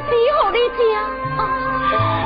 只好呢次啊啊。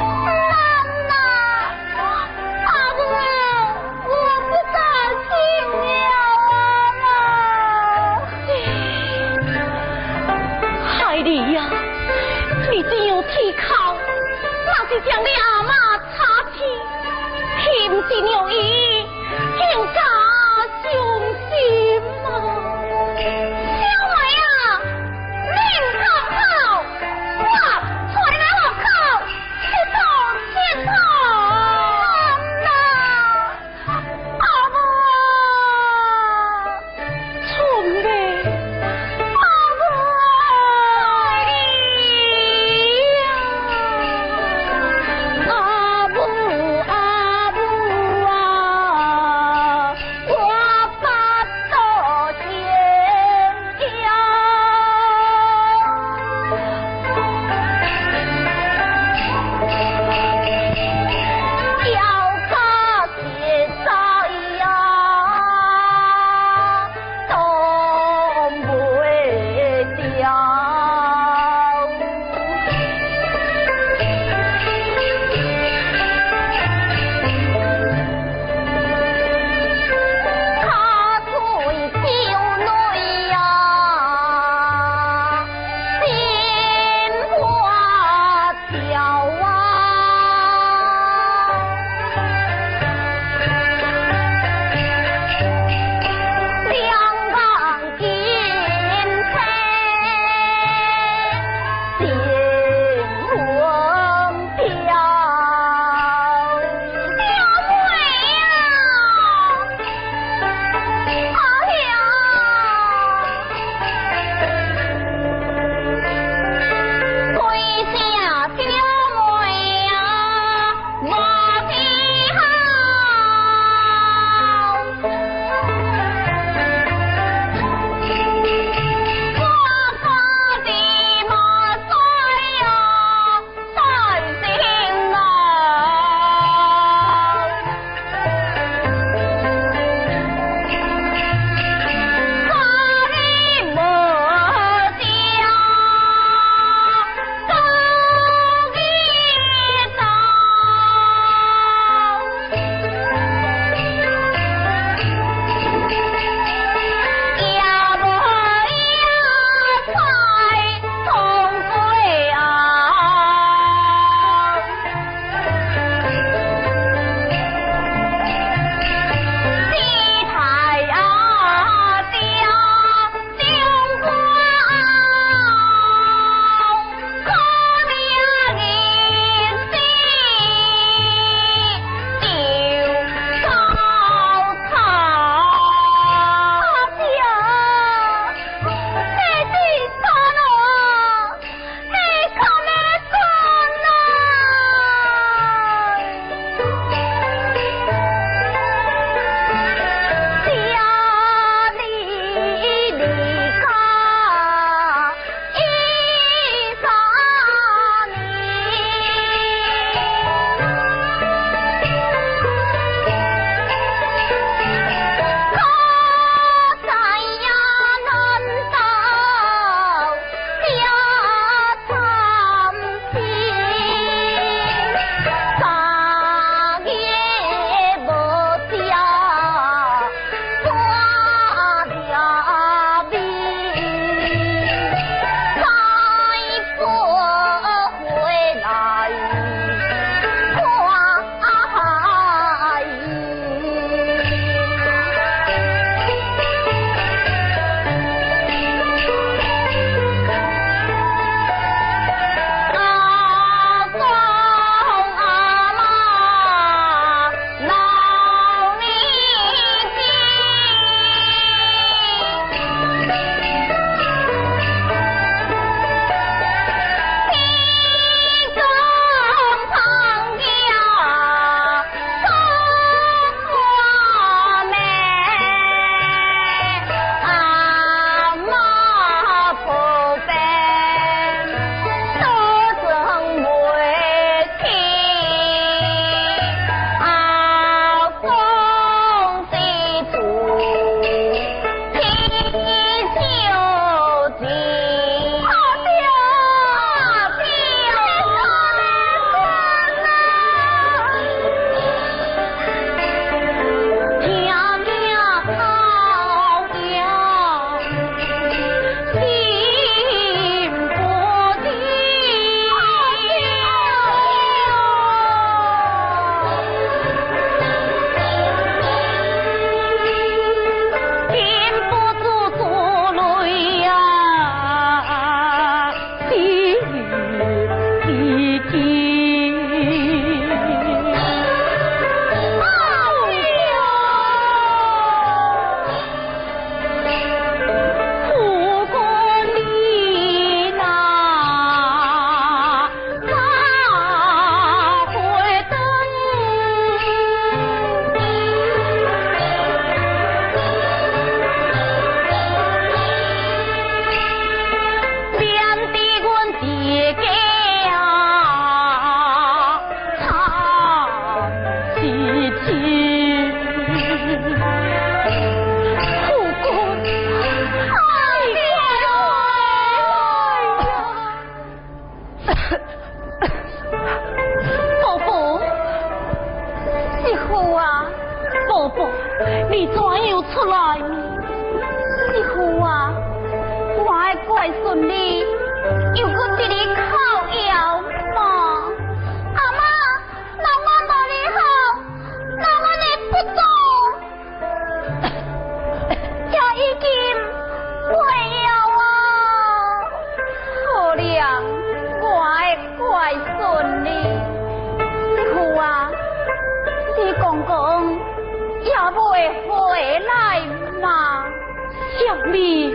已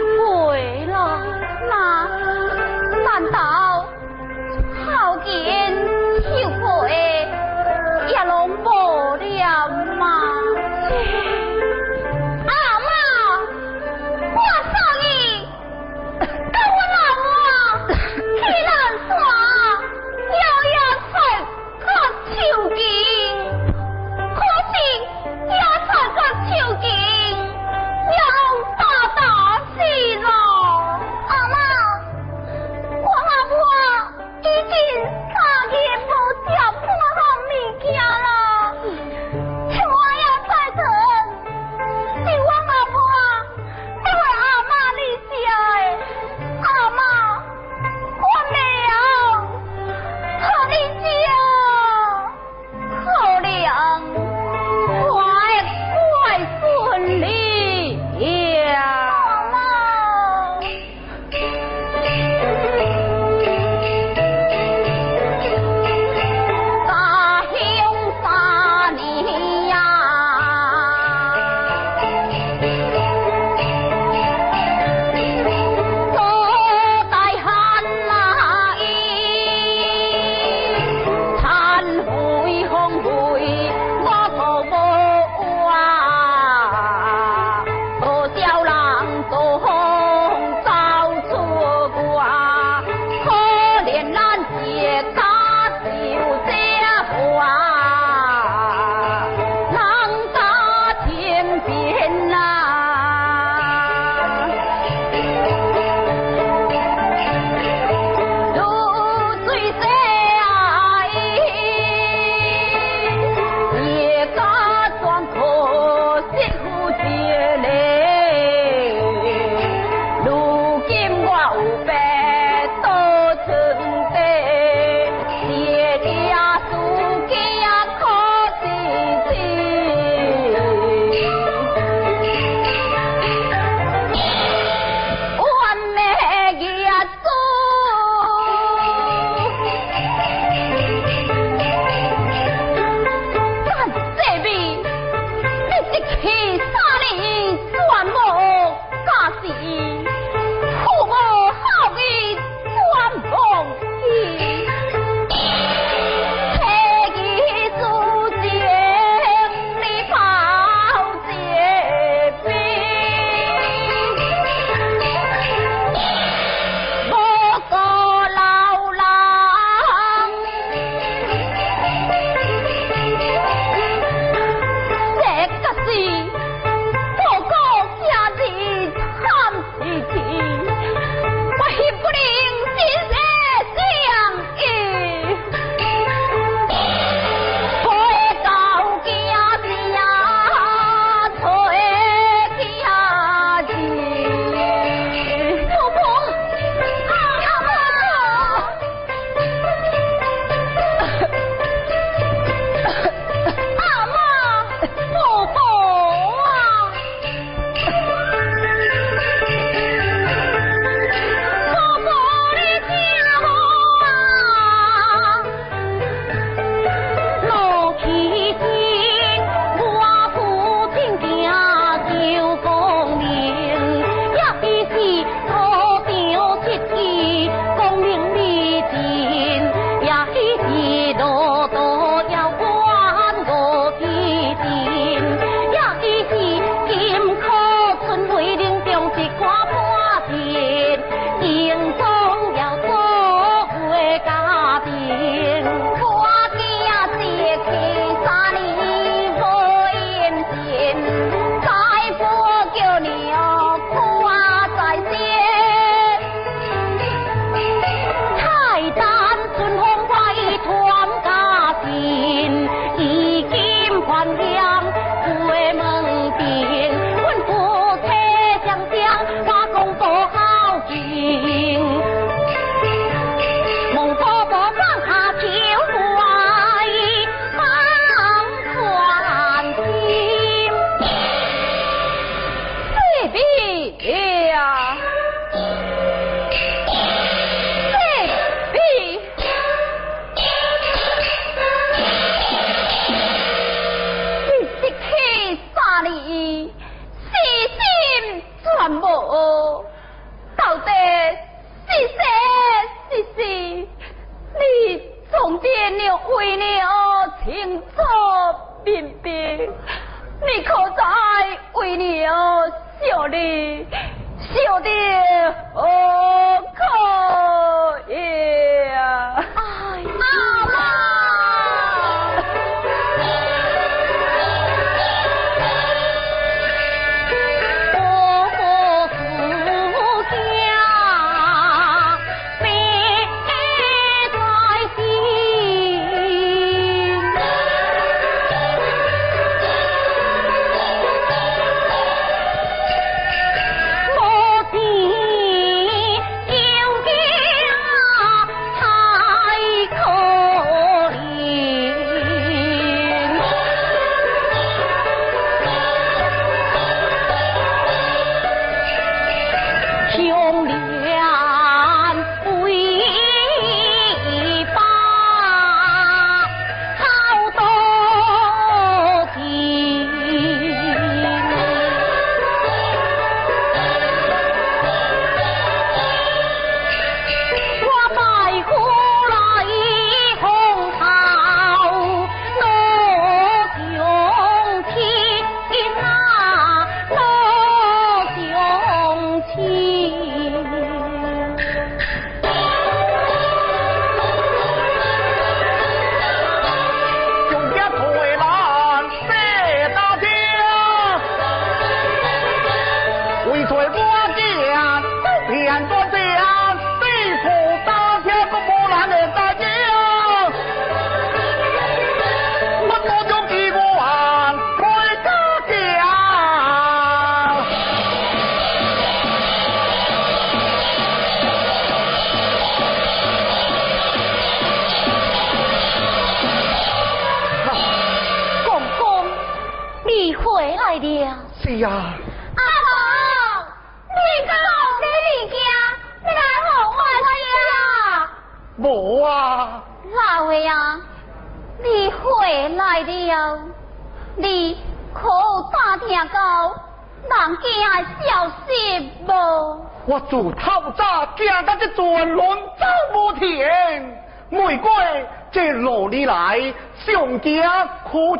自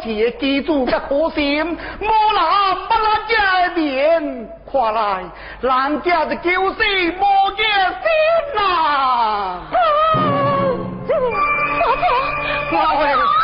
记住这颗心，莫拿不拿家的面，快来人家的救死无业心呐！婆婆，定是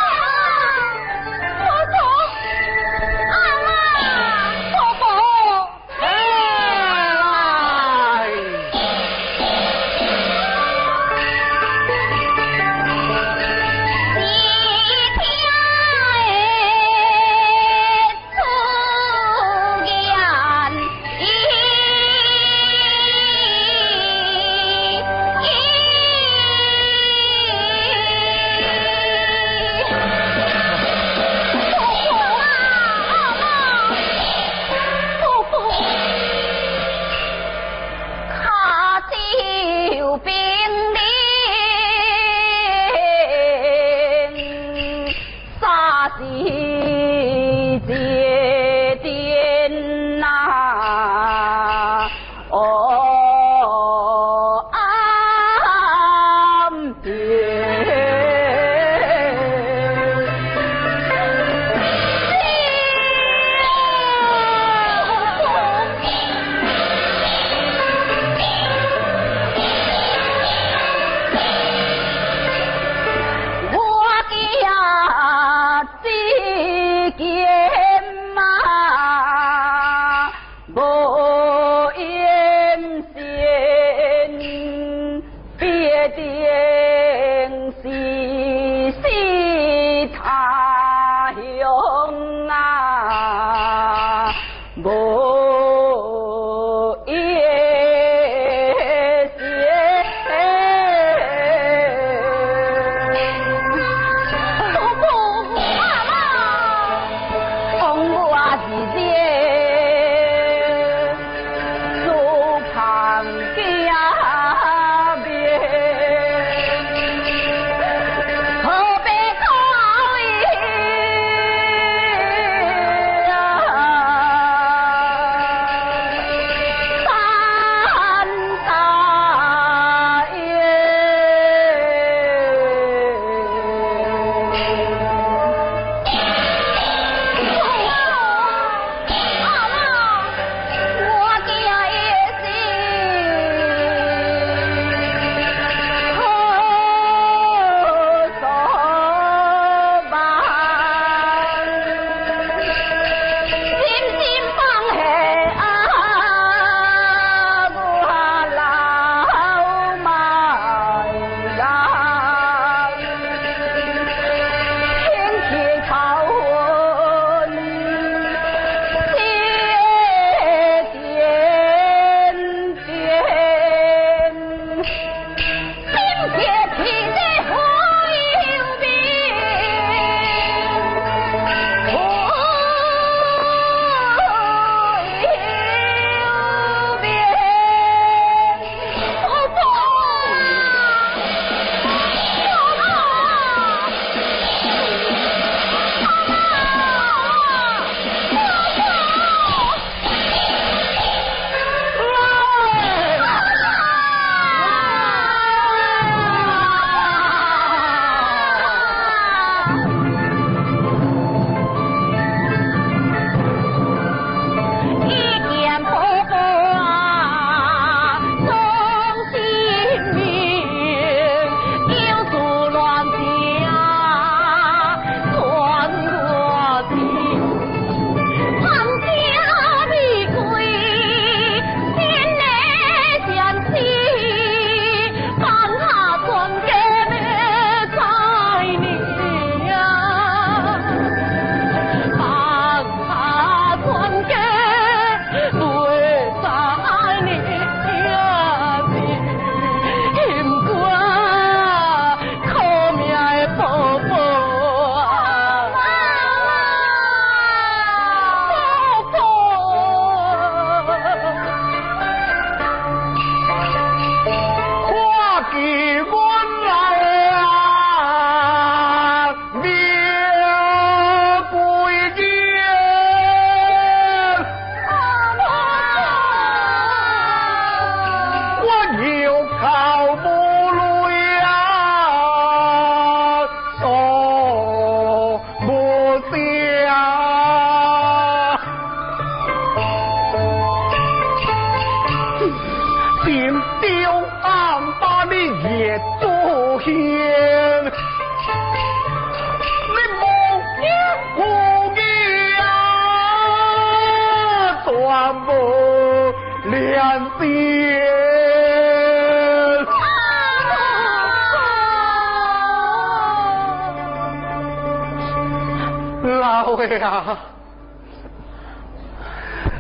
呀！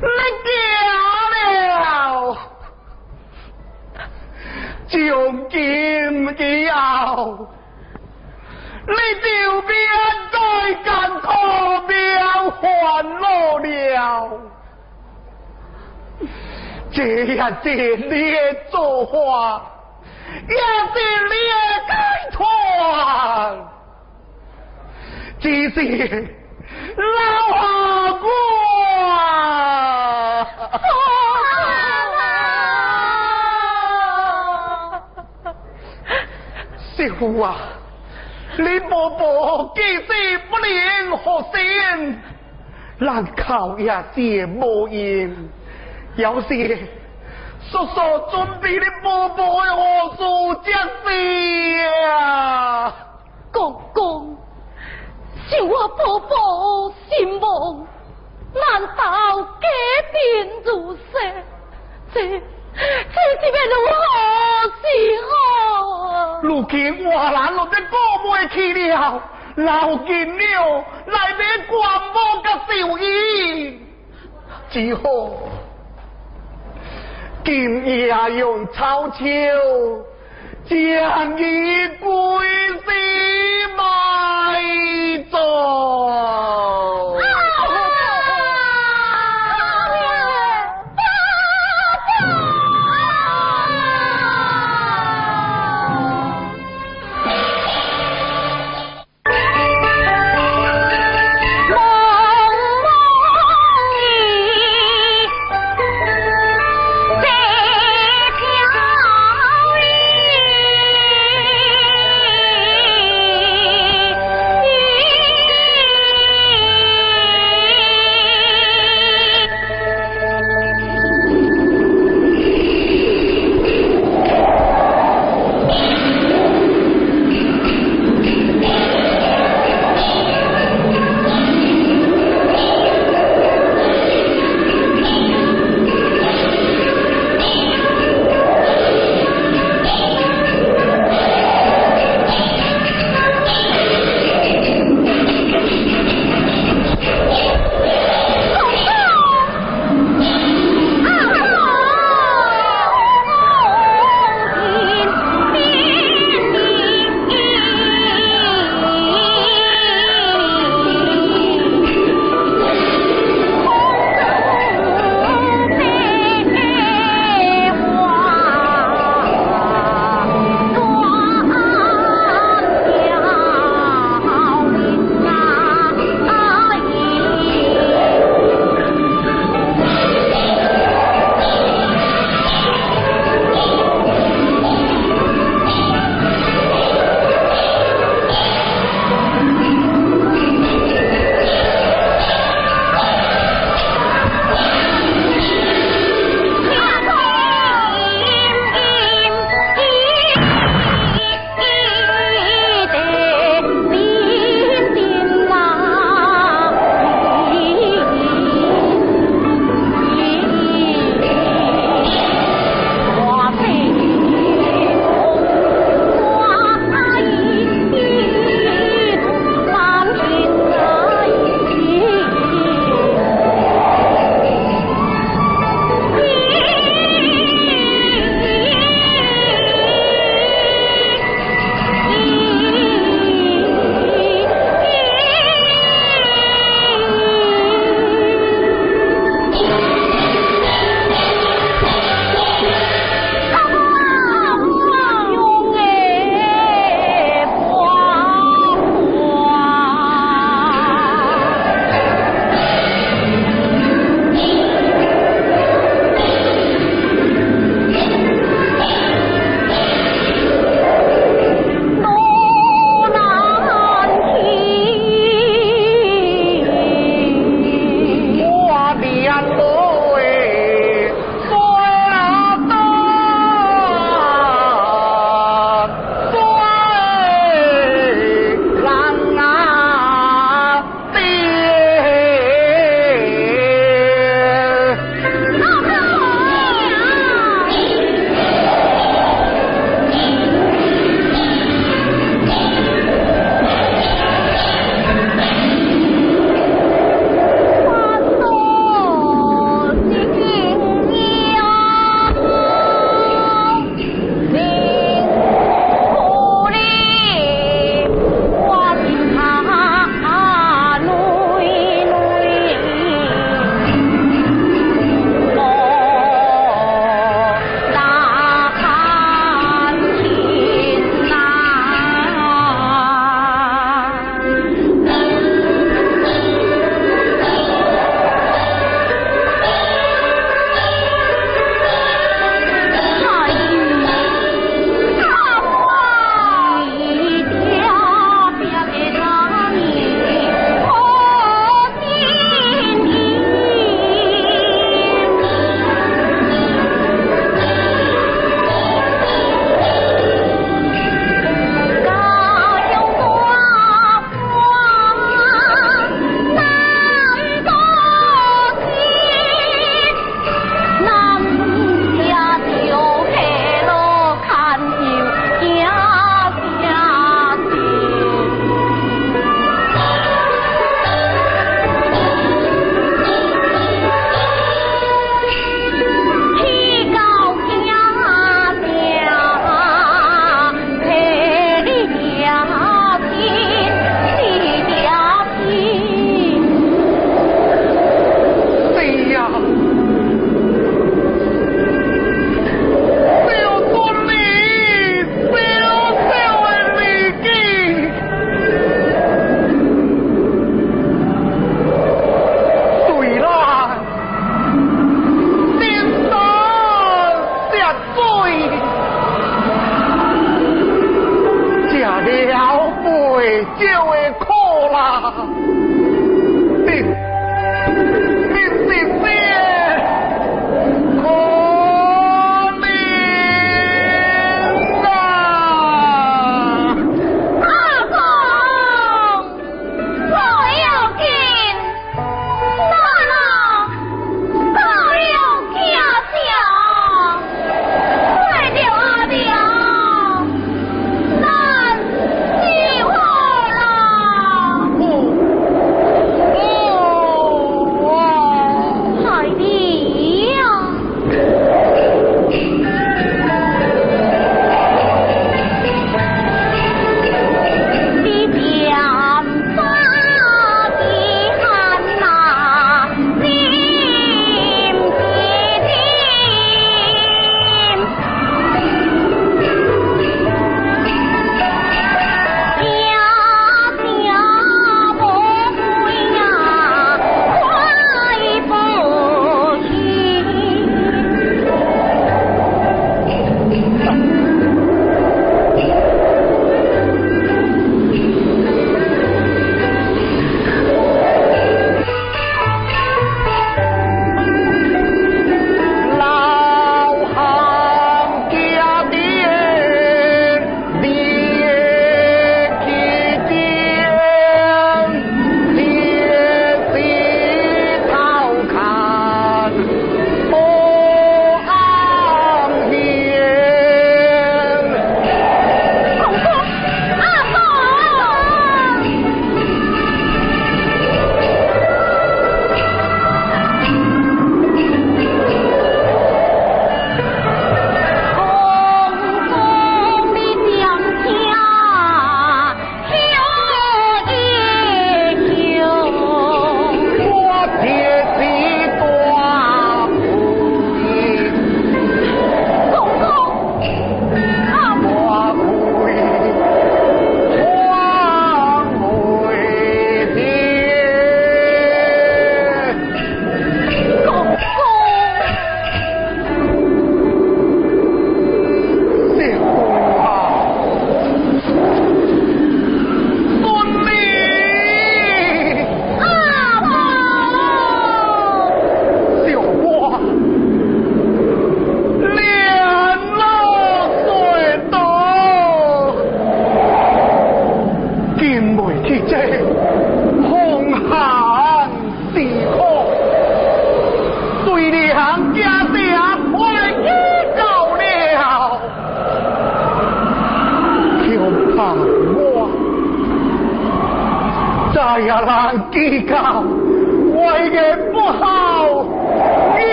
你嫁了，从今以后，你就别再干破庙还落了。这样子你的做法，也是你的解脱，只是。老阿哥，媳妇啊，你婆婆记性不灵，何心？难靠也是无言。有时叔叔准备你婆婆的何处接事啊？公公。就我婆婆心亡，难道改变如昔？这这是要如何是好？如今华兰路的过不去了，老金了来买官帽甲寿衣，只好今夜用草桥将伊归西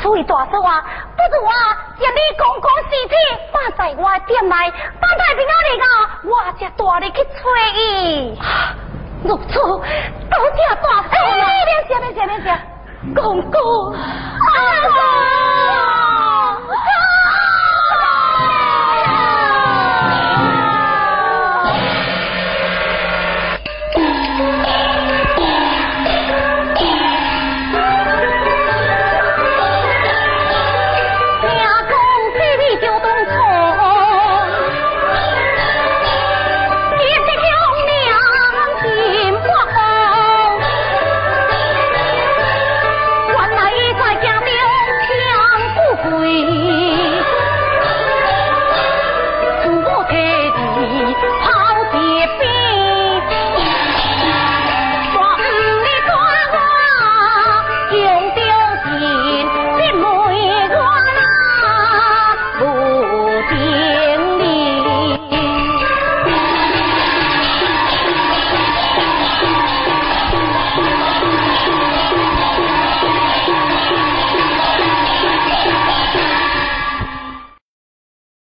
出去大嫂啊，不如我接你公公尸子，放在我店内，放在平安里啊，我才大力去催伊。如此，多谢大嫂了。哎，别谢，别谢，别，公公，啊